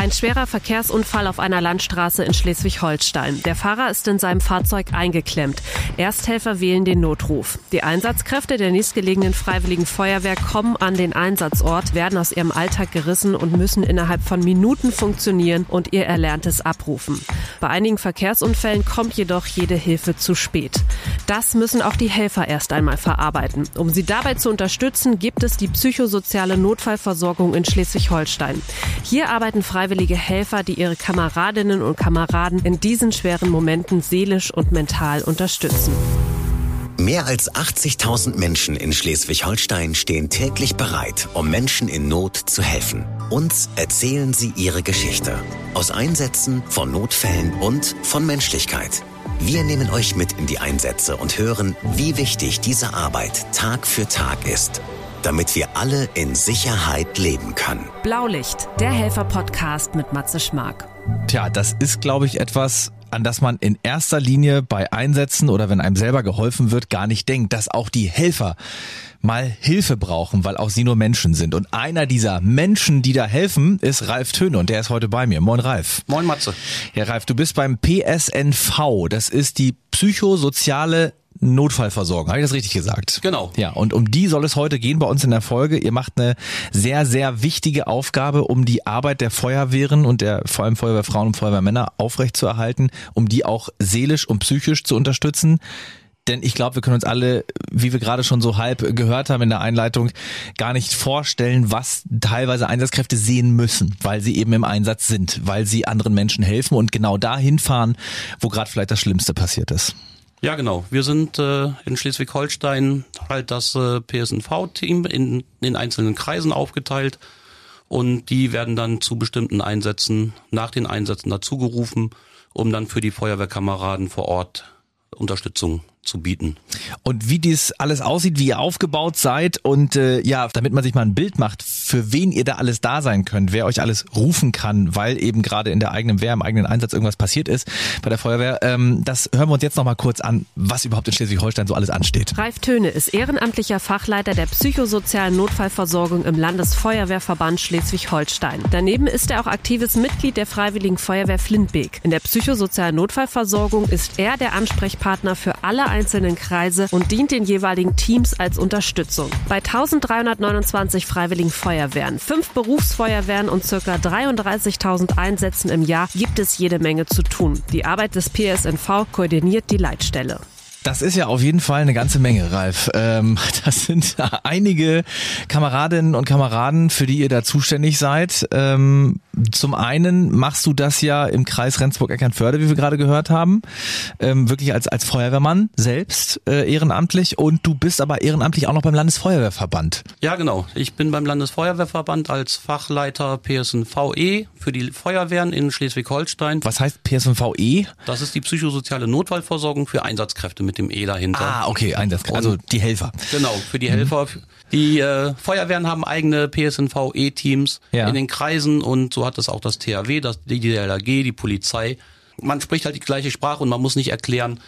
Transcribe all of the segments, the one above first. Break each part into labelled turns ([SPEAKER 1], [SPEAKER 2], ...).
[SPEAKER 1] Ein schwerer Verkehrsunfall auf einer Landstraße in Schleswig-Holstein. Der Fahrer ist in seinem Fahrzeug eingeklemmt. Ersthelfer wählen den Notruf. Die Einsatzkräfte der nächstgelegenen Freiwilligen Feuerwehr kommen an den Einsatzort, werden aus ihrem Alltag gerissen und müssen innerhalb von Minuten funktionieren und ihr Erlerntes abrufen. Bei einigen Verkehrsunfällen kommt jedoch jede Hilfe zu spät. Das müssen auch die Helfer erst einmal verarbeiten. Um sie dabei zu unterstützen, gibt es die psychosoziale Notfallversorgung in Schleswig-Holstein. Hier arbeiten Freiwillige freiwillige Helfer, die ihre Kameradinnen und Kameraden in diesen schweren Momenten seelisch und mental unterstützen.
[SPEAKER 2] Mehr als 80.000 Menschen in Schleswig-Holstein stehen täglich bereit, um Menschen in Not zu helfen. Uns erzählen sie ihre Geschichte. Aus Einsätzen, von Notfällen und von Menschlichkeit. Wir nehmen euch mit in die Einsätze und hören, wie wichtig diese Arbeit Tag für Tag ist damit wir alle in Sicherheit leben können.
[SPEAKER 1] Blaulicht, der Helfer-Podcast mit Matze Schmark.
[SPEAKER 3] Tja, das ist, glaube ich, etwas, an das man in erster Linie bei Einsätzen oder wenn einem selber geholfen wird, gar nicht denkt, dass auch die Helfer mal Hilfe brauchen, weil auch sie nur Menschen sind. Und einer dieser Menschen, die da helfen, ist Ralf Töne und der ist heute bei mir. Moin Ralf.
[SPEAKER 4] Moin Matze.
[SPEAKER 3] Herr Ralf, du bist beim PSNV. Das ist die psychosoziale Notfallversorgung. Habe ich das richtig gesagt?
[SPEAKER 4] Genau.
[SPEAKER 3] Ja, und um die soll es heute gehen bei uns in der Folge. Ihr macht eine sehr, sehr wichtige Aufgabe, um die Arbeit der Feuerwehren und der vor allem Feuerwehrfrauen und Feuerwehrmänner aufrechtzuerhalten, um die auch seelisch und psychisch zu unterstützen. Denn ich glaube, wir können uns alle, wie wir gerade schon so halb gehört haben in der Einleitung, gar nicht vorstellen, was teilweise Einsatzkräfte sehen müssen, weil sie eben im Einsatz sind, weil sie anderen Menschen helfen und genau dahin fahren, wo gerade vielleicht das Schlimmste passiert ist.
[SPEAKER 4] Ja, genau. Wir sind äh, in Schleswig-Holstein halt das äh, PSNV-Team in den einzelnen Kreisen aufgeteilt und die werden dann zu bestimmten Einsätzen nach den Einsätzen dazugerufen, um dann für die Feuerwehrkameraden vor Ort Unterstützung zu bieten.
[SPEAKER 3] Und wie dies alles aussieht, wie ihr aufgebaut seid und äh, ja, damit man sich mal ein Bild macht, für wen ihr da alles da sein könnt, wer euch alles rufen kann, weil eben gerade in der eigenen Wehr, im eigenen Einsatz irgendwas passiert ist bei der Feuerwehr. Ähm, das hören wir uns jetzt noch mal kurz an, was überhaupt in Schleswig-Holstein so alles ansteht.
[SPEAKER 1] Ralf Töne ist ehrenamtlicher Fachleiter der psychosozialen Notfallversorgung im Landesfeuerwehrverband Schleswig-Holstein. Daneben ist er auch aktives Mitglied der Freiwilligen Feuerwehr Flintbeek. In der psychosozialen Notfallversorgung ist er der Ansprechpartner für alle einzelnen Kreise und dient den jeweiligen Teams als Unterstützung. Bei 1329 freiwilligen Feuerwehren, fünf Berufsfeuerwehren und ca. 33.000 Einsätzen im Jahr gibt es jede Menge zu tun. Die Arbeit des PSNV koordiniert die Leitstelle.
[SPEAKER 3] Das ist ja auf jeden Fall eine ganze Menge, Ralf. Ähm, das sind einige Kameradinnen und Kameraden, für die ihr da zuständig seid. Ähm, zum einen machst du das ja im Kreis Rendsburg-Eckernförde, wie wir gerade gehört haben, ähm, wirklich als, als Feuerwehrmann selbst äh, ehrenamtlich und du bist aber ehrenamtlich auch noch beim Landesfeuerwehrverband.
[SPEAKER 4] Ja, genau. Ich bin beim Landesfeuerwehrverband als Fachleiter PSNVE für die Feuerwehren in Schleswig-Holstein.
[SPEAKER 3] Was heißt PSNVE?
[SPEAKER 4] Das ist die psychosoziale Notfallversorgung für Einsatzkräfte mit dem E dahinter.
[SPEAKER 3] Ah, okay, Einsatzkräfte, also die Helfer.
[SPEAKER 4] Genau, für die Helfer. Die äh, Feuerwehren haben eigene PSNVE-Teams
[SPEAKER 3] Ja.
[SPEAKER 4] in den Kreisen und so hat es auch das THW, das, die DLRG, die Polizei. Man spricht halt die gleiche Sprache und man muss nicht erklären,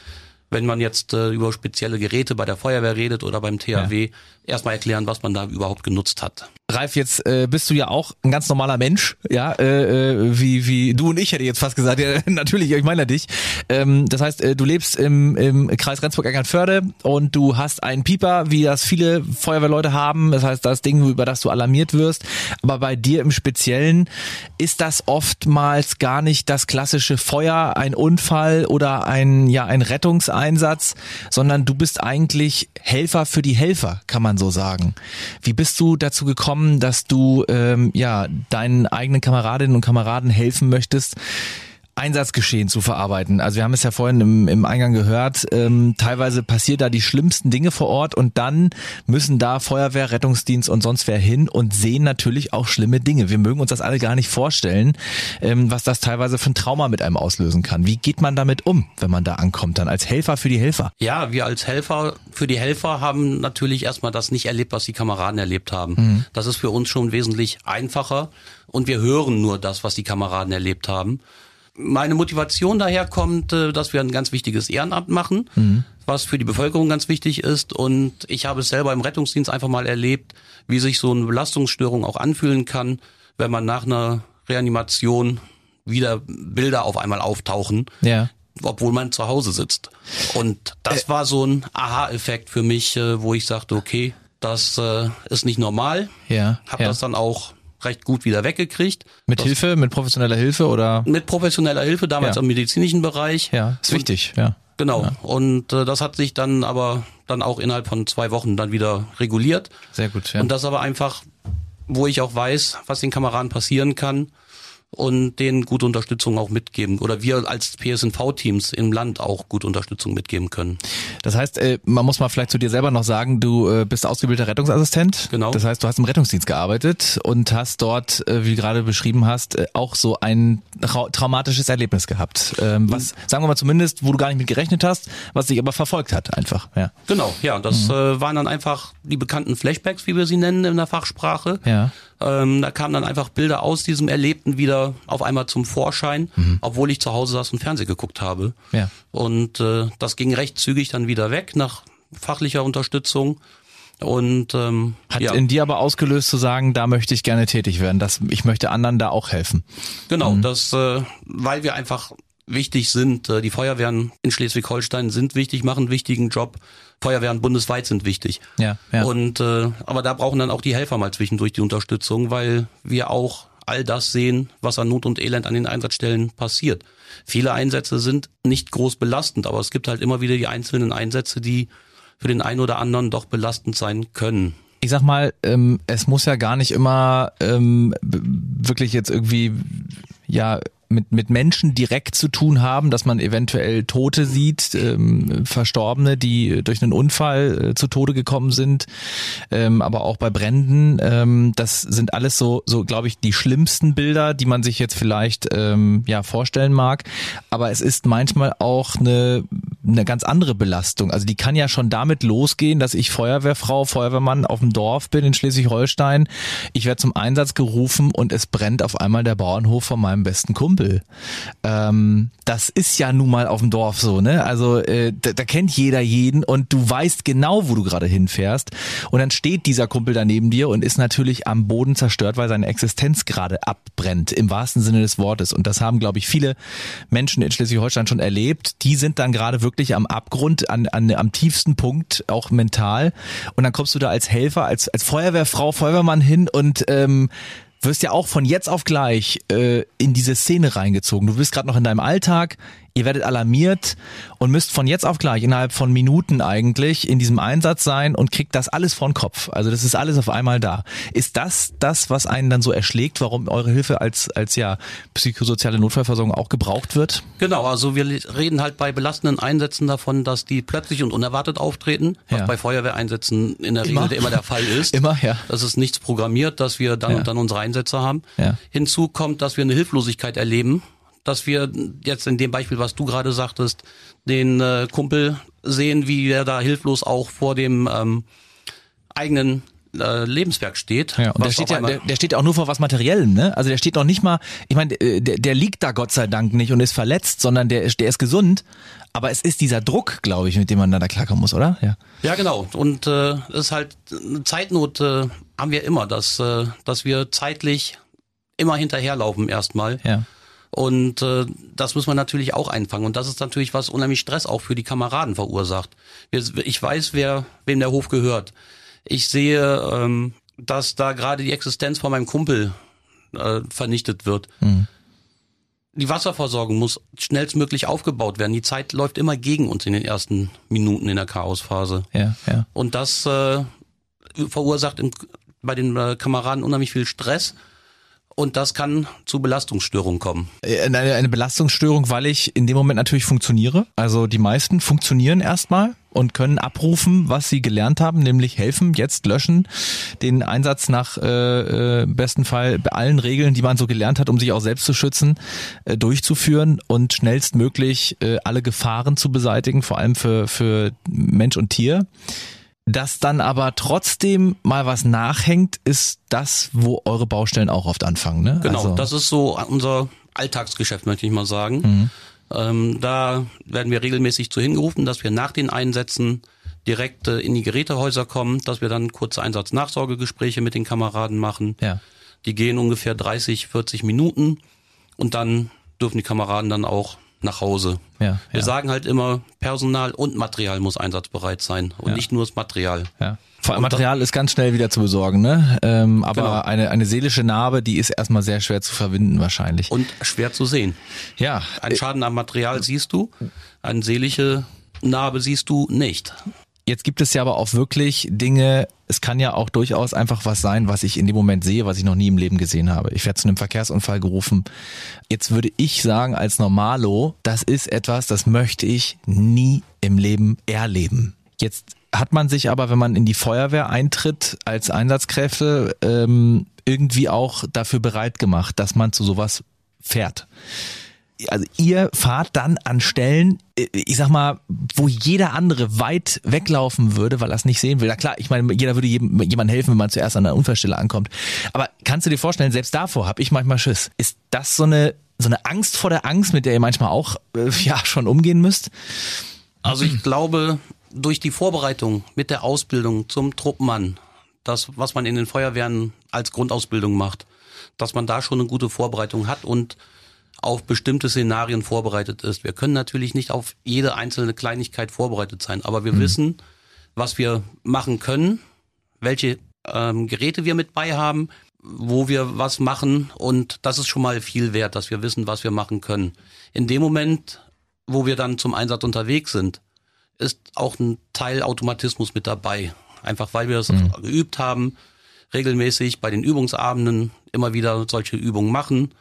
[SPEAKER 4] wenn man jetzt äh, über spezielle Geräte bei der Feuerwehr redet oder beim THW, erstmal erklären, was man da überhaupt genutzt hat.
[SPEAKER 3] Ralf, jetzt äh, bist du ja auch ein ganz normaler Mensch, ja, äh, äh, wie wie du und ich hätte jetzt fast gesagt, ja, natürlich, ich meine dich. Ähm, das heißt, äh, du lebst im, im Kreis Rendsburg-Eckernförde und du hast einen Pieper, wie das viele Feuerwehrleute haben. Das heißt, das Ding, über das du alarmiert wirst. Aber bei dir im Speziellen ist das oftmals gar nicht das klassische Feuer, ein Unfall oder ein ja ein Rettungseinsatz, sondern du bist eigentlich Helfer für die Helfer, kann man so sagen. Wie bist du dazu gekommen, dass du ähm, ja deinen eigenen Kameradinnen und Kameraden helfen möchtest? Einsatzgeschehen zu verarbeiten. Also wir haben es ja vorhin im, im Eingang gehört, ähm, teilweise passiert da die schlimmsten Dinge vor Ort und dann müssen da Feuerwehr, Rettungsdienst und sonst wer hin und sehen natürlich auch schlimme Dinge. Wir mögen uns das alle gar nicht vorstellen, ähm, was das teilweise für ein Trauma mit einem auslösen kann. Wie geht man damit um, wenn man da ankommt, dann als Helfer für die Helfer?
[SPEAKER 4] Ja, wir als Helfer, für die Helfer haben natürlich erstmal das nicht erlebt, was die Kameraden erlebt haben. Das ist für uns schon wesentlich einfacher und wir hören nur das, was die Kameraden erlebt haben. Meine Motivation daher kommt, äh, dass wir ein ganz wichtiges Ehrenamt machen, was für die Bevölkerung ganz wichtig ist. Und ich habe es selber im Rettungsdienst einfach mal erlebt, wie sich so eine Belastungsstörung auch anfühlen kann, wenn man nach einer Reanimation wieder Bilder auf einmal auftauchen,
[SPEAKER 3] Ja.
[SPEAKER 4] obwohl man zu Hause sitzt. Und das
[SPEAKER 3] Äh.
[SPEAKER 4] war so ein Aha-Effekt für mich, äh, wo ich sagte, okay, das äh, ist nicht normal.
[SPEAKER 3] Ja.
[SPEAKER 4] Hab
[SPEAKER 3] ja.
[SPEAKER 4] das dann auch recht gut wieder weggekriegt.
[SPEAKER 3] mit
[SPEAKER 4] das,
[SPEAKER 3] Hilfe, mit professioneller Hilfe oder?
[SPEAKER 4] Mit professioneller Hilfe, damals
[SPEAKER 3] Ja.
[SPEAKER 4] im medizinischen Bereich.
[SPEAKER 3] Ja, ist
[SPEAKER 4] Und-
[SPEAKER 3] wichtig, ja.
[SPEAKER 4] Genau. Und äh, das hat sich dann aber dann auch innerhalb von zwei Wochen dann wieder reguliert.
[SPEAKER 3] Sehr gut, ja.
[SPEAKER 4] Und das aber einfach, wo ich auch weiß, was den Kameraden passieren kann und denen gute Unterstützung auch mitgeben. Oder wir als PSNV-Teams im Land auch gute Unterstützung mitgeben können.
[SPEAKER 3] Das heißt, äh, man muss mal vielleicht zu dir selber noch sagen, du äh, bist ausgebildeter Rettungsassistent.
[SPEAKER 4] Genau.
[SPEAKER 3] Das heißt, du hast im Rettungsdienst gearbeitet und hast dort, äh, wie du gerade beschrieben hast, auch so ein trau traumatisches Erlebnis gehabt. Ähm, was, sagen wir mal zumindest, wo du gar nicht mit gerechnet hast, was dich aber verfolgt hat einfach. Ja.
[SPEAKER 4] Genau, ja, das äh, waren dann einfach die bekannten Flashbacks, wie wir sie nennen in der Fachsprache.
[SPEAKER 3] Ja.
[SPEAKER 4] Ähm, da kamen dann einfach Bilder aus diesem Erlebten wieder auf einmal zum Vorschein, obwohl ich zu Hause saß und Fernsehen geguckt habe.
[SPEAKER 3] Ja.
[SPEAKER 4] Und äh, das ging recht zügig dann wieder weg nach fachlicher Unterstützung. Und ähm,
[SPEAKER 3] Hat
[SPEAKER 4] ja,
[SPEAKER 3] in dir aber ausgelöst zu sagen, da möchte ich gerne tätig werden, dass ich möchte anderen da auch helfen.
[SPEAKER 4] genau, das, äh, weil wir einfach wichtig sind. Äh, die Feuerwehren in Schleswig-Holstein sind wichtig, machen einen wichtigen Job. Feuerwehren bundesweit sind wichtig.
[SPEAKER 3] Ja, ja.
[SPEAKER 4] Und äh, aber da brauchen dann auch die Helfer mal zwischendurch die Unterstützung, weil wir auch all das sehen, was an Not und Elend an den Einsatzstellen passiert. Viele Einsätze sind nicht groß belastend, aber es gibt halt immer wieder die einzelnen Einsätze, die für den einen oder anderen doch belastend sein können.
[SPEAKER 3] ich sag mal, ähm, es muss ja gar nicht immer ähm, wirklich jetzt irgendwie ja mit, mit Menschen direkt zu tun haben, dass man eventuell Tote sieht, ähm, Verstorbene, die durch einen Unfall äh, zu Tode gekommen sind, ähm, aber auch bei Bränden. Ähm, das sind alles so, so glaube ich, die schlimmsten Bilder, die man sich jetzt vielleicht ähm, ja vorstellen mag. Aber es ist manchmal auch eine, eine ganz andere Belastung. Also die kann ja schon damit losgehen, dass ich Feuerwehrfrau, Feuerwehrmann auf dem Dorf bin in Schleswig-Holstein. Ich werde zum Einsatz gerufen und es brennt auf einmal der Bauernhof von meinem besten Kumpel. Ähm, das ist ja nun mal auf dem Dorf so, ne? Also äh, da, da kennt jeder jeden und du weißt genau, wo du gerade hinfährst. Und dann steht dieser Kumpel da neben dir und ist natürlich am Boden zerstört, weil seine Existenz gerade abbrennt, im wahrsten Sinne des Wortes. Und das haben, glaube ich, viele Menschen in Schleswig-Holstein schon erlebt. Die sind dann gerade wirklich am Abgrund, an, an, am tiefsten Punkt, auch mental. Und dann kommst du da als Helfer, als, als Feuerwehrfrau, Feuerwehrmann hin und ähm, wirst ja auch von jetzt auf gleich äh, in diese Szene reingezogen. Du bist gerade noch in deinem Alltag, ihr werdet alarmiert und müsst von jetzt auf gleich innerhalb von Minuten eigentlich in diesem Einsatz sein und kriegt das alles vor den Kopf. Also das ist alles auf einmal da. Ist das das, was einen dann so erschlägt, warum eure Hilfe als als ja psychosoziale Notfallversorgung auch gebraucht wird?
[SPEAKER 4] Genau, also wir reden halt bei belastenden Einsätzen davon, dass die plötzlich und unerwartet auftreten, was
[SPEAKER 3] Ja.
[SPEAKER 4] bei Feuerwehreinsätzen in der
[SPEAKER 3] Immer.
[SPEAKER 4] Regel immer der Fall ist.
[SPEAKER 3] Immer, ja.
[SPEAKER 4] Das ist nichts programmiert, dass wir dann
[SPEAKER 3] Ja.
[SPEAKER 4] und dann unsere Einsätze haben.
[SPEAKER 3] Ja.
[SPEAKER 4] Hinzu kommt, dass wir eine Hilflosigkeit erleben, dass wir jetzt in dem Beispiel, was du gerade sagtest, den äh, Kumpel sehen, wie er da hilflos auch vor dem ähm, eigenen äh, Lebenswerk steht.
[SPEAKER 3] Ja, und der steht ja, der, der steht auch nur vor was Materiellem, ne? Also der steht noch nicht mal, ich meine, äh, der, der liegt da Gott sei Dank nicht und ist verletzt, sondern der, ist- der ist gesund. Aber es ist dieser Druck, glaube ich, mit dem man da klarkommen muss, oder? Ja.
[SPEAKER 4] Ja, genau. Und äh, es ist halt eine Zeitnot äh, haben wir immer, dass äh, dass wir zeitlich immer hinterherlaufen erstmal.
[SPEAKER 3] Ja.
[SPEAKER 4] Und äh, das muss man natürlich auch einfangen. Und das ist natürlich was unheimlich Stress auch für die Kameraden verursacht. Ich weiß, wer wem der Hof gehört. Ich sehe, ähm, dass da gerade die Existenz von meinem Kumpel äh, vernichtet wird. Die Wasserversorgung muss schnellstmöglich aufgebaut werden. Die Zeit läuft immer gegen uns in den ersten Minuten in der Chaosphase.
[SPEAKER 3] Ja, ja.
[SPEAKER 4] Und das äh, verursacht im, bei den äh, Kameraden unheimlich viel Stress. Und das kann zu Belastungsstörungen kommen.
[SPEAKER 3] Äh, Eine, eine Belastungsstörung, weil ich in dem Moment natürlich funktioniere. Also die meisten funktionieren erstmal und können abrufen, was sie gelernt haben, nämlich helfen, jetzt löschen, den Einsatz nach äh, äh, besten Fall bei allen Regeln, die man so gelernt hat, um sich auch selbst zu schützen, äh, durchzuführen und schnellstmöglich äh, alle Gefahren zu beseitigen, vor allem für, für Mensch und Tier. Dass dann aber trotzdem mal was nachhängt, ist das, wo eure Baustellen auch oft anfangen. Ne?
[SPEAKER 4] Genau,
[SPEAKER 3] also,
[SPEAKER 4] das ist so unser Alltagsgeschäft, möchte ich mal sagen. Ähm, da werden wir regelmäßig zu hingerufen, dass wir nach den Einsätzen direkt äh, in die Gerätehäuser kommen, dass wir dann kurze Einsatznachsorgegespräche mit den Kameraden machen.
[SPEAKER 3] ja.
[SPEAKER 4] Die gehen ungefähr 30, 40 Minuten und dann dürfen die Kameraden dann auch nach Hause.
[SPEAKER 3] Ja,
[SPEAKER 4] Wir
[SPEAKER 3] ja.
[SPEAKER 4] sagen halt immer, Personal und Material muss einsatzbereit sein und
[SPEAKER 3] Ja.
[SPEAKER 4] nicht nur das Material.
[SPEAKER 3] Ja. Vor allem Material ist ganz schnell wieder zu besorgen, ne? Ähm, aber
[SPEAKER 4] Genau.
[SPEAKER 3] eine, eine seelische Narbe, die ist erstmal sehr schwer zu verwinden wahrscheinlich.
[SPEAKER 4] Und schwer zu sehen.
[SPEAKER 3] ja,
[SPEAKER 4] Ein Schaden am Material siehst du, eine seelische Narbe siehst du nicht.
[SPEAKER 3] Jetzt gibt es ja aber auch wirklich Dinge, es kann ja auch durchaus einfach was sein, was ich in dem Moment sehe, was ich noch nie im Leben gesehen habe. Ich werde zu einem Verkehrsunfall gerufen. Jetzt würde ich sagen, als Normalo, das ist etwas, das möchte ich nie im Leben erleben. Jetzt hat man sich aber, wenn man in die Feuerwehr eintritt, als Einsatzkräfte ähm, irgendwie auch dafür bereit gemacht, dass man zu sowas fährt also ihr fahrt dann an Stellen, äh, ich sag mal, wo jeder andere weit weglaufen würde, weil er es nicht sehen will. Ja klar, ich meine, jeder würde jedem, jemandem helfen, wenn man zuerst an der Unfallstelle ankommt. Aber kannst du dir vorstellen, selbst davor habe ich manchmal Schiss. Ist das so eine so eine Angst vor der Angst, mit der ihr manchmal auch äh, ja schon umgehen müsst?
[SPEAKER 4] Also ich glaube, durch die Vorbereitung mit der Ausbildung zum Truppmann, das, was man in den Feuerwehren als Grundausbildung macht, dass man da schon eine gute Vorbereitung hat und auf bestimmte Szenarien vorbereitet ist. Wir können natürlich nicht auf jede einzelne Kleinigkeit vorbereitet sein, aber wir wissen, was wir machen können, welche ähm, Geräte wir mit bei haben, wo wir was machen und das ist schon mal viel wert, dass wir wissen, was wir machen können. In dem Moment, wo wir dann zum Einsatz unterwegs sind, ist auch ein Teil Automatismus mit dabei. Einfach weil wir es geübt haben, regelmäßig bei den Übungsabenden immer wieder solche Übungen machen,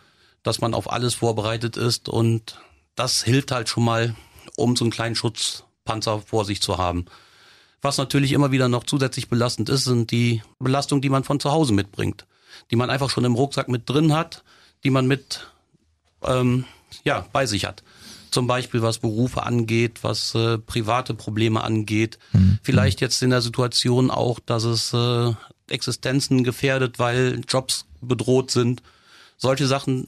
[SPEAKER 4] dass man auf alles vorbereitet ist und das hilft halt schon mal, um so einen kleinen Schutzpanzer vor sich zu haben. Was natürlich immer wieder noch zusätzlich belastend ist, sind die Belastungen, die man von zu Hause mitbringt, die man einfach schon im Rucksack mit drin hat, die man mit ähm, ja bei sich hat. Zum Beispiel was Berufe angeht, was äh, private Probleme angeht. Vielleicht jetzt in der Situation auch, dass es äh, Existenzen gefährdet, weil Jobs bedroht sind. Solche Sachen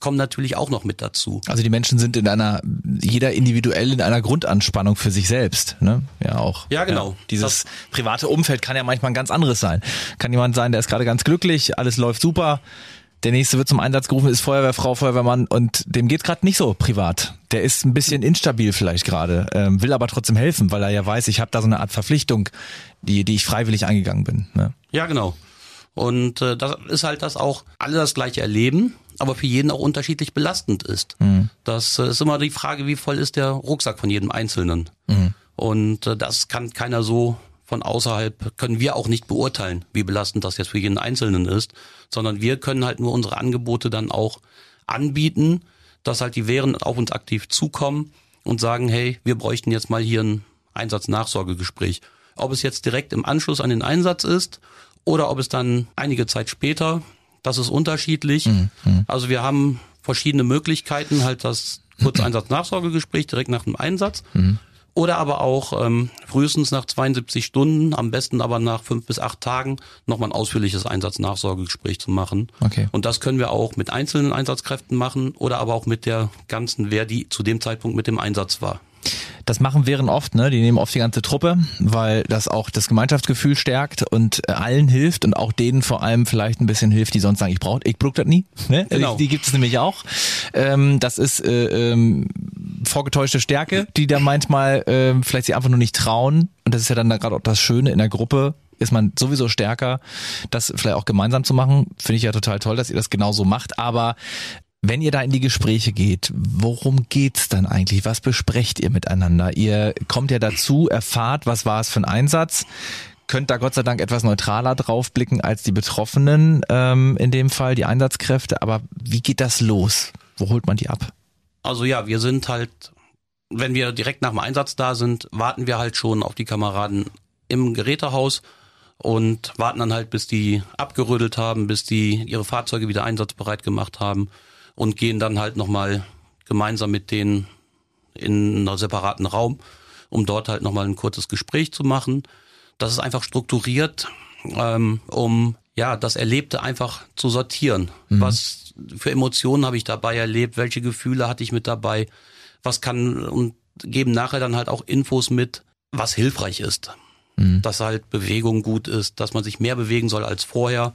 [SPEAKER 4] kommen natürlich auch noch mit dazu.
[SPEAKER 3] Also die Menschen sind in einer, jeder individuell in einer Grundanspannung für sich selbst, ne? Ja, auch.
[SPEAKER 4] Ja, genau.
[SPEAKER 3] dieses private Umfeld kann ja manchmal ein ganz anderes sein. Kann jemand sein, der ist gerade ganz glücklich, alles läuft super. Der nächste wird zum Einsatz gerufen, ist Feuerwehrfrau, Feuerwehrmann und dem geht gerade nicht so privat. Der ist ein bisschen instabil vielleicht gerade, ähm, will aber trotzdem helfen, weil er ja weiß, ich habe da so eine Art Verpflichtung, die, die ich freiwillig eingegangen bin. Ne?
[SPEAKER 4] Ja, genau. Und äh, das ist halt, dass auch alle das gleiche erleben, aber für jeden auch unterschiedlich belastend ist. Das äh, ist immer die Frage, wie voll ist der Rucksack von jedem Einzelnen. Und äh, das kann keiner so von außerhalb, können wir auch nicht beurteilen, wie belastend das jetzt für jeden Einzelnen ist, sondern wir können halt nur unsere Angebote dann auch anbieten, dass halt die Wehren auf uns aktiv zukommen und sagen, hey, wir bräuchten jetzt mal hier ein Einsatznachsorgegespräch. Ob es jetzt direkt im Anschluss an den Einsatz ist oder ob es dann einige Zeit später, das ist unterschiedlich. Also wir haben verschiedene Möglichkeiten, halt das Kurzeinsatznachsorgegespräch direkt nach dem Einsatz. Oder aber auch ähm, frühestens nach 72 Stunden, am besten aber nach fünf bis acht Tagen, nochmal ein ausführliches Einsatznachsorgegespräch zu machen.
[SPEAKER 3] Okay.
[SPEAKER 4] Und das können wir auch mit einzelnen Einsatzkräften machen oder aber auch mit der ganzen Wehr, die zu dem Zeitpunkt mit dem Einsatz war.
[SPEAKER 3] Das machen Wehren oft, ne? Die nehmen oft die ganze Truppe, weil das auch das Gemeinschaftsgefühl stärkt und äh, allen hilft und auch denen vor allem vielleicht ein bisschen hilft, die sonst sagen, ich brauche, ich brauch das nie. Ne?
[SPEAKER 4] Genau.
[SPEAKER 3] Die gibt es nämlich auch. Ähm, das ist äh, ähm, vorgetäuschte Stärke, die da manchmal ähm, vielleicht sich einfach nur nicht trauen. Und das ist ja dann gerade auch das Schöne in der Gruppe, ist man sowieso stärker, das vielleicht auch gemeinsam zu machen. Finde ich ja total toll, dass ihr das genauso macht. Aber wenn ihr da in die Gespräche geht, worum geht's dann eigentlich? Was besprecht ihr miteinander? Ihr kommt ja dazu, erfahrt, was war es für ein Einsatz, könnt da Gott sei Dank etwas neutraler drauf blicken als die Betroffenen, ähm, in dem Fall die Einsatzkräfte. Aber wie geht das los? Wo holt man die ab?
[SPEAKER 4] Also ja, wir sind halt, wenn wir direkt nach dem Einsatz da sind, warten wir halt schon auf die Kameraden im Gerätehaus und warten dann halt, bis die abgerödelt haben, bis die ihre Fahrzeuge wieder einsatzbereit gemacht haben und gehen dann halt nochmal gemeinsam mit denen in einer separaten Raum, um dort halt nochmal ein kurzes Gespräch zu machen. Das ist einfach strukturiert, ähm, um ja das Erlebte einfach zu sortieren. Was für Emotionen habe ich dabei erlebt? Welche Gefühle hatte ich mit dabei? Was kann und geben nachher dann halt auch Infos mit, was hilfreich ist. Dass halt Bewegung gut ist, dass man sich mehr bewegen soll als vorher,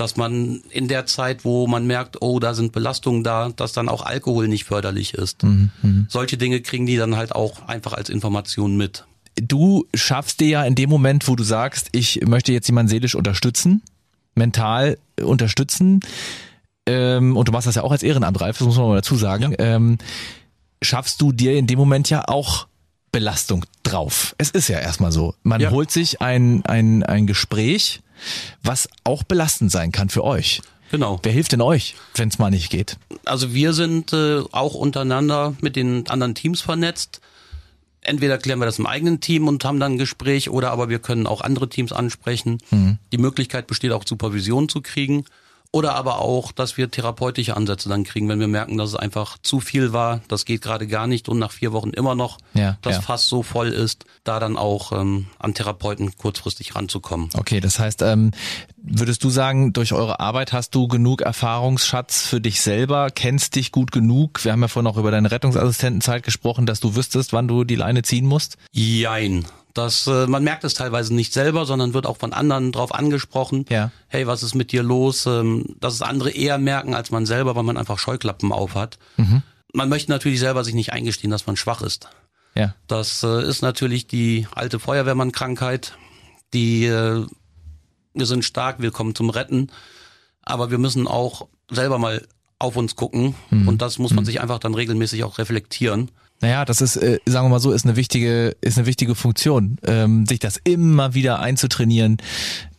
[SPEAKER 4] dass man in der Zeit, wo man merkt, oh, da sind Belastungen da, dass dann auch Alkohol nicht förderlich ist. Mhm. Solche Dinge kriegen die dann halt auch einfach als Information mit.
[SPEAKER 3] Du schaffst dir ja in dem Moment, wo du sagst, ich möchte jetzt jemanden seelisch unterstützen, mental unterstützen, ähm, und du machst das ja auch als Ehrenamt, Ralf, das muss man mal dazu sagen, ja. ähm, schaffst du dir in dem Moment ja auch Belastung drauf. Es ist ja erstmal so. Man ja. holt sich ein, ein, ein Gespräch, was auch belastend sein kann für euch.
[SPEAKER 4] Genau.
[SPEAKER 3] Wer hilft denn euch, wenn es mal nicht geht?
[SPEAKER 4] Also wir sind äh, auch untereinander mit den anderen Teams vernetzt. Entweder klären wir das im eigenen Team und haben dann ein Gespräch oder aber wir können auch andere Teams ansprechen. Mhm. Die Möglichkeit besteht auch Supervision zu kriegen. Oder aber auch, dass wir therapeutische Ansätze dann kriegen, wenn wir merken, dass es einfach zu viel war, das geht gerade gar nicht und nach vier Wochen immer noch ja, das ja. Fass so voll ist, da dann auch ähm, an Therapeuten kurzfristig ranzukommen.
[SPEAKER 3] Okay, das heißt, ähm, würdest du sagen, durch eure Arbeit hast du genug Erfahrungsschatz für dich selber, kennst dich gut genug? Wir haben ja vorhin auch über deine Rettungsassistentenzeit gesprochen, dass du wüsstest, wann du die Leine ziehen musst?
[SPEAKER 4] Jein. Das, äh, man merkt es teilweise nicht selber, sondern wird auch von anderen drauf angesprochen. Ja. Hey, was ist mit dir los? Ähm, dass es andere eher merken als man selber, weil man einfach Scheuklappen auf hat. Mhm. Man möchte natürlich selber sich nicht eingestehen, dass man schwach ist. Ja. Das äh, ist natürlich die alte Feuerwehrmann-Krankheit. Die, äh, wir sind stark, wir kommen zum Retten, aber wir müssen auch selber mal auf uns gucken mhm. und das muss man mhm. sich einfach dann regelmäßig auch reflektieren.
[SPEAKER 3] Naja, das ist, äh, sagen wir mal so, ist eine wichtige, ist eine wichtige Funktion, ähm, sich das immer wieder einzutrainieren,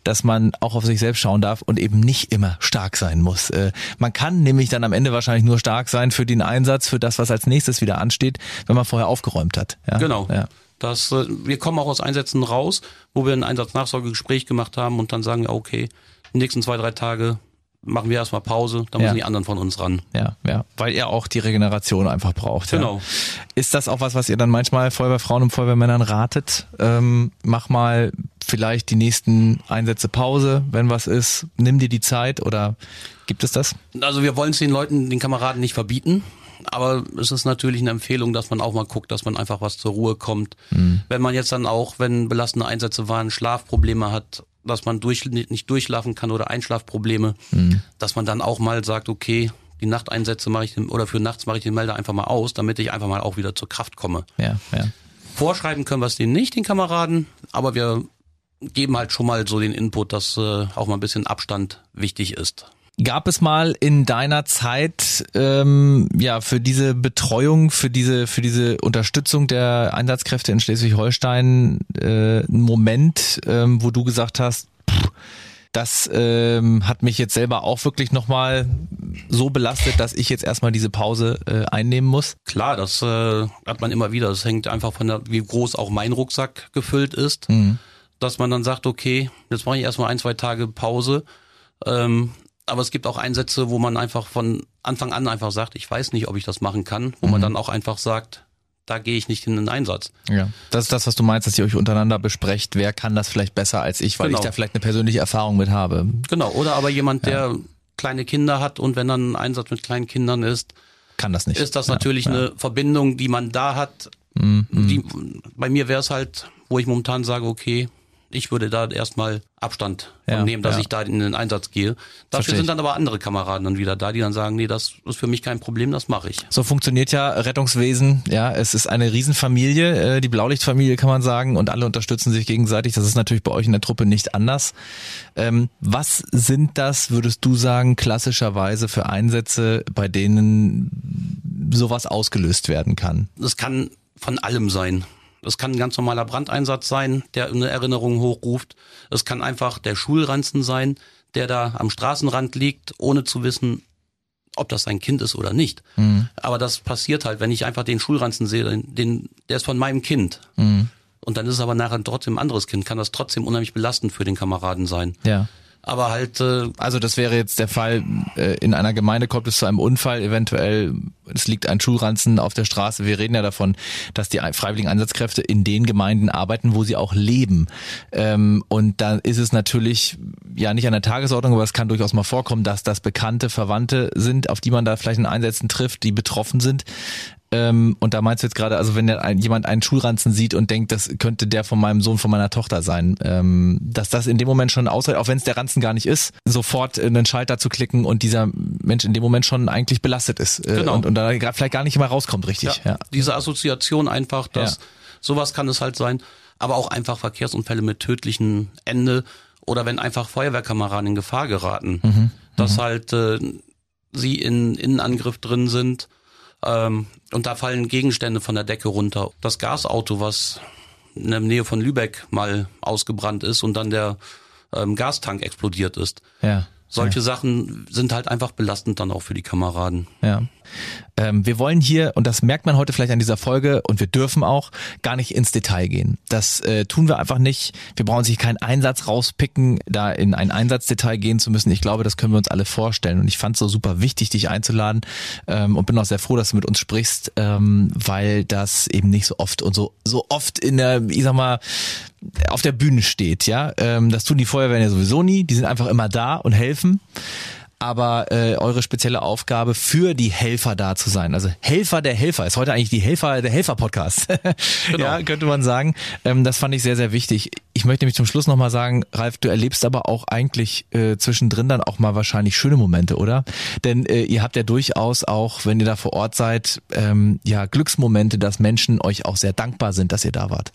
[SPEAKER 3] dass man auch auf sich selbst schauen darf und eben nicht immer stark sein muss. Äh, man kann nämlich dann am Ende wahrscheinlich nur stark sein für den Einsatz, für das, was als nächstes wieder ansteht, wenn man vorher aufgeräumt hat.
[SPEAKER 4] Ja? Genau. Ja. Das, äh, wir kommen auch aus Einsätzen raus, wo wir ein Einsatznachsorgegespräch gemacht haben und dann sagen, ja, okay, die nächsten zwei, drei Tage machen wir erstmal Pause, dann müssen die anderen von uns ran.
[SPEAKER 3] Ja, ja, weil ihr auch die Regeneration einfach braucht. Genau. Ja. Ist das auch was, was ihr dann manchmal Feuerwehrfrauen und Feuerwehrmännern ratet? Ähm, mach mal vielleicht die nächsten Einsätze Pause, wenn was ist, nimm dir die Zeit oder gibt es das?
[SPEAKER 4] Also wir wollen es den Leuten, den Kameraden nicht verbieten. Aber es ist natürlich eine Empfehlung, dass man auch mal guckt, dass man einfach was zur Ruhe kommt. Mhm. Wenn man jetzt dann auch, wenn belastende Einsätze waren, Schlafprobleme hat dass man durch, nicht durchschlafen kann oder Einschlafprobleme, mhm. dass man dann auch mal sagt, okay, die Nachteinsätze mache ich oder für nachts mache ich den Melder einfach mal aus, damit ich einfach mal auch wieder zur Kraft komme. Ja, ja. Vorschreiben können wir es denen nicht, den Kameraden, aber wir geben halt schon mal so den Input, dass äh, auch mal ein bisschen Abstand wichtig ist.
[SPEAKER 3] Gab es mal in deiner Zeit ähm, ja für diese Betreuung, für diese für diese Unterstützung der Einsatzkräfte in Schleswig-Holstein äh, einen Moment, ähm, wo du gesagt hast, pff, das ähm, hat mich jetzt selber auch wirklich nochmal so belastet, dass ich jetzt erstmal diese Pause äh, einnehmen muss?
[SPEAKER 4] Klar, das äh, hat man immer wieder. Das hängt einfach von der, wie groß auch mein Rucksack gefüllt ist, mhm. dass man dann sagt, okay, jetzt mache ich erstmal ein, zwei Tage Pause. Ähm, aber es gibt auch Einsätze, wo man einfach von Anfang an einfach sagt, ich weiß nicht, ob ich das machen kann, wo mhm. man dann auch einfach sagt, da gehe ich nicht in den Einsatz.
[SPEAKER 3] Ja, das ist das, was du meinst, dass ihr euch untereinander besprecht, wer kann das vielleicht besser als ich, weil genau. ich da vielleicht eine persönliche Erfahrung mit habe.
[SPEAKER 4] Genau, oder aber jemand, der ja. kleine Kinder hat und wenn dann ein Einsatz mit kleinen Kindern ist,
[SPEAKER 3] kann das nicht.
[SPEAKER 4] Ist das natürlich ja. eine Verbindung, die man da hat. Mhm. Die, bei mir wäre es halt, wo ich momentan sage, okay, ich würde da erstmal Abstand ja, nehmen, dass ja. ich da in den Einsatz gehe. Dafür sind dann aber andere Kameraden dann wieder da, die dann sagen, nee, das ist für mich kein Problem, das mache ich.
[SPEAKER 3] So funktioniert ja Rettungswesen. Ja, es ist eine Riesenfamilie, äh, die Blaulichtfamilie kann man sagen, und alle unterstützen sich gegenseitig. Das ist natürlich bei euch in der Truppe nicht anders. Ähm, was sind das, würdest du sagen, klassischerweise für Einsätze, bei denen sowas ausgelöst werden kann?
[SPEAKER 4] Das kann von allem sein. Es kann ein ganz normaler Brandeinsatz sein, der eine Erinnerung hochruft. Es kann einfach der Schulranzen sein, der da am Straßenrand liegt, ohne zu wissen, ob das sein Kind ist oder nicht. Mhm. Aber das passiert halt, wenn ich einfach den Schulranzen sehe, den, der ist von meinem Kind. Mhm. Und dann ist es aber nachher trotzdem ein anderes Kind, kann das trotzdem unheimlich belastend für den Kameraden sein.
[SPEAKER 3] Ja
[SPEAKER 4] aber halt. Äh,
[SPEAKER 3] also das wäre jetzt der Fall, äh, in einer Gemeinde kommt es zu einem Unfall, eventuell, es liegt ein Schulranzen auf der Straße. Wir reden ja davon, dass die freiwilligen Einsatzkräfte in den Gemeinden arbeiten, wo sie auch leben. Ähm, und da ist es natürlich ja nicht an der Tagesordnung, aber es kann durchaus mal vorkommen, dass das bekannte Verwandte sind, auf die man da vielleicht in Einsätzen trifft, die betroffen sind Ähm, und da meinst du jetzt gerade, also wenn ein, jemand einen Schulranzen sieht und denkt, das könnte der von meinem Sohn, von meiner Tochter sein, ähm, dass das in dem Moment schon ausreicht, auch wenn es der Ranzen gar nicht ist, sofort einen Schalter zu klicken und dieser Mensch in dem Moment schon eigentlich belastet ist äh,
[SPEAKER 4] Genau.
[SPEAKER 3] und, und da vielleicht gar nicht immer rauskommt, richtig. Ja.
[SPEAKER 4] Diese Assoziation einfach, dass
[SPEAKER 3] Ja.
[SPEAKER 4] sowas kann es halt sein, aber auch einfach Verkehrsunfälle mit tödlichem Ende oder wenn einfach Feuerwehrkameraden in Gefahr geraten,
[SPEAKER 3] Mhm.
[SPEAKER 4] dass halt äh, sie in Innenangriff drin sind ähm, und da fallen Gegenstände von der Decke runter. Das Gasauto, was in der Nähe von Lübeck mal ausgebrannt ist und dann der ähm, Gastank explodiert ist.
[SPEAKER 3] ja.
[SPEAKER 4] Solche Sachen sind halt einfach belastend dann auch für die Kameraden.
[SPEAKER 3] Ja. Ähm, wir wollen hier, und das merkt man heute vielleicht an dieser Folge, und wir dürfen auch, gar nicht ins Detail gehen. Das äh, tun wir einfach nicht. Wir brauchen sich keinen Einsatz rauspicken, da in ein Einsatzdetail gehen zu müssen. Ich glaube, das können wir uns alle vorstellen. Und ich fand es so super wichtig, dich einzuladen ähm, und bin auch sehr froh, dass du mit uns sprichst, ähm, weil das eben nicht so oft und so, so oft in der, ich sag mal, auf der Bühne steht, ja. Ähm, das tun die Feuerwehren ja sowieso nie. Die sind einfach immer da und helfen aber äh, eure spezielle Aufgabe für die Helfer da zu sein. Also Helfer der Helfer ist heute eigentlich die Helfer der Helfer Podcast. Ja, könnte man sagen. Ähm, das fand ich sehr sehr wichtig. Ich möchte nämlich zum Schluss noch mal sagen, Ralf, du erlebst aber auch eigentlich äh, zwischendrin dann auch mal wahrscheinlich schöne Momente, oder? Denn äh, ihr habt ja durchaus auch, wenn ihr da vor Ort seid, ähm, ja Glücksmomente, dass Menschen euch auch sehr dankbar sind, dass ihr da wart.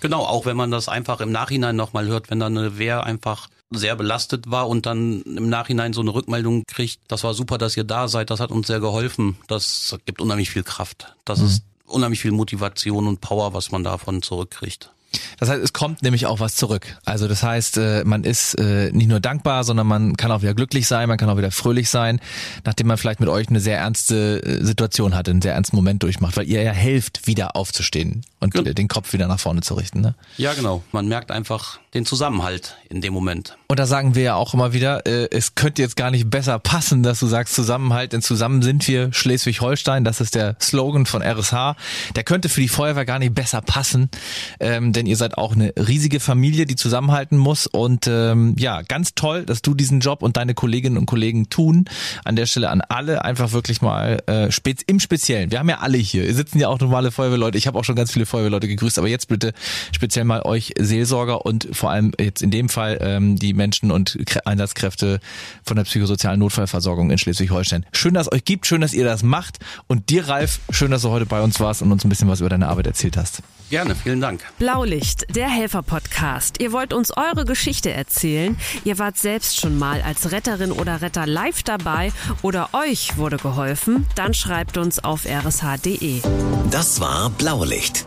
[SPEAKER 4] Genau, auch wenn man das einfach im Nachhinein nochmal hört, wenn dann eine Wehr einfach sehr belastet war und dann im Nachhinein so eine Rückmeldung kriegt, das war super, dass ihr da seid, das hat uns sehr geholfen. Das gibt unheimlich viel Kraft. Das ist unheimlich viel Motivation und Power, was man davon zurückkriegt.
[SPEAKER 3] Das heißt, es kommt nämlich auch was zurück. Also das heißt, äh, man ist äh, nicht nur dankbar, sondern man kann auch wieder glücklich sein, man kann auch wieder fröhlich sein, nachdem man vielleicht mit euch eine sehr ernste äh, Situation hatte, einen sehr ernsten Moment durchmacht, weil ihr ja helft, wieder aufzustehen und
[SPEAKER 4] Genau.
[SPEAKER 3] äh, den Kopf wieder nach vorne zu richten. Ne?
[SPEAKER 4] Ja, genau. Man merkt einfach den Zusammenhalt in dem Moment.
[SPEAKER 3] Und da sagen wir ja auch immer wieder, äh, es könnte jetzt gar nicht besser passen, dass du sagst Zusammenhalt, denn zusammen sind wir Schleswig-Holstein, das ist der Slogan von RSH. Der könnte für die Feuerwehr gar nicht besser passen, ähm, denn ihr seid auch eine riesige Familie, die zusammenhalten muss und ähm, ja, ganz toll, dass du diesen Job und deine Kolleginnen und Kollegen tun. An der Stelle an alle einfach wirklich mal äh, im Speziellen. Wir haben ja alle hier, es sitzen ja auch normale Feuerwehrleute, ich habe auch schon ganz viele Feuerwehrleute gegrüßt, aber jetzt bitte speziell mal euch Seelsorger und vor allem jetzt in dem Fall ähm, die Menschen und Krä- Einsatzkräfte von der psychosozialen Notfallversorgung in Schleswig-Holstein. Schön, dass es euch gibt, schön, dass ihr das macht und dir, Ralf, schön, dass du heute bei uns warst und uns ein bisschen was über deine Arbeit erzählt hast.
[SPEAKER 4] Gerne, vielen Dank.
[SPEAKER 1] Blaulicht, der Helfer-Podcast. Ihr wollt uns eure Geschichte erzählen. Ihr wart selbst schon mal als Retterin oder Retter live dabei oder euch wurde geholfen. Dann schreibt uns auf rsh.de.
[SPEAKER 2] Das war Blaulicht,